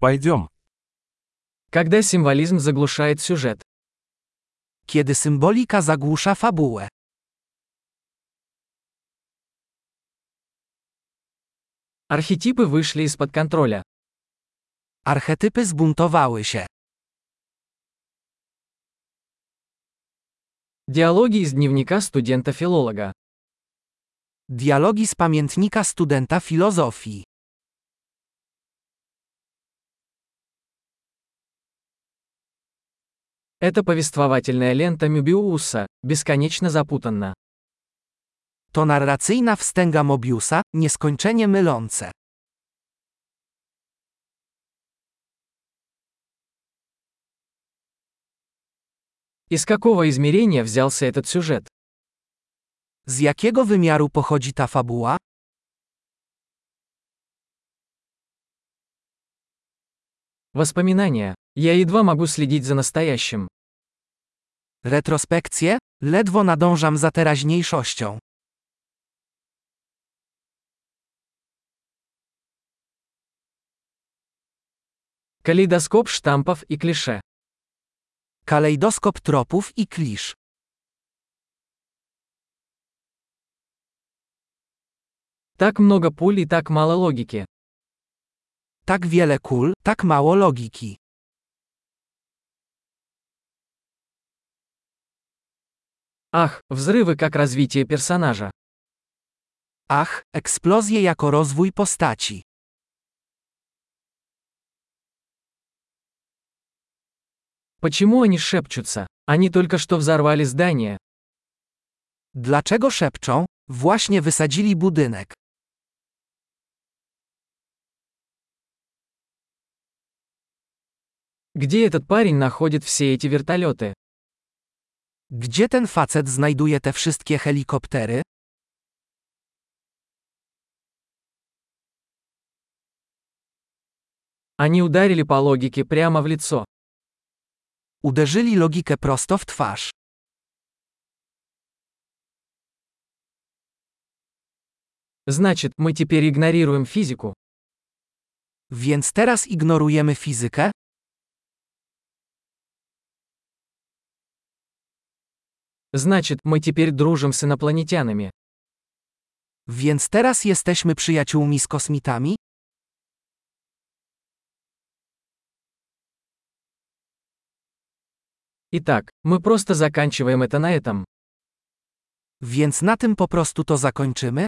Пойдем. Когда символизм заглушает сюжет. Kiedy symbolika zagłusza fabułę. Архетипы вышли из-под контроля. Archetypy zbuntowały się. Диалоги из дневника студента-филолога. Dialogi z pamiętnika studenta filozofii. Это повествовательная лента Мюбиуса, бесконечно запутанна. To narracyjna wstęga Mobiusa, nieskończenie mylące. Из какого измерения взялся этот сюжет? Z jakiego wymiaru pochodzi ta fabuła? Воспоминания. Я едва могу следить за настоящим. Retrospekcje? Ledwo nadążam za teraźniejszością. Калейдоскоп штампов и клише. Kalejdoskop tropów i klisz. Так много пуль и так мало логики. Tak wiele kul, tak mało logiki. Ах, взрывы как развитие персонажа. Ach, eksplozje jako rozwój postaci. Почему они шепчутся? Они только что взорвали здание. Dlaczego szepczą? Właśnie wysadzili budynek. Где этот парень находит все эти вертолеты? Gdzie ten facet znajduje te wszystkie helikoptery? Они ударили по логике прямо в лицо. Uderzyli logikę prosto w twarz. Значит, мы теперь игнорируем физику. Więc teraz ignorujemy fizykę? Значит, мы теперь дружим с инопланетянами. Więc teraz jesteśmy przyjaciółmi z kosmitami? Итак, мы просто заканчиваем это на этом. Więc na tym po prostu to zakończymy?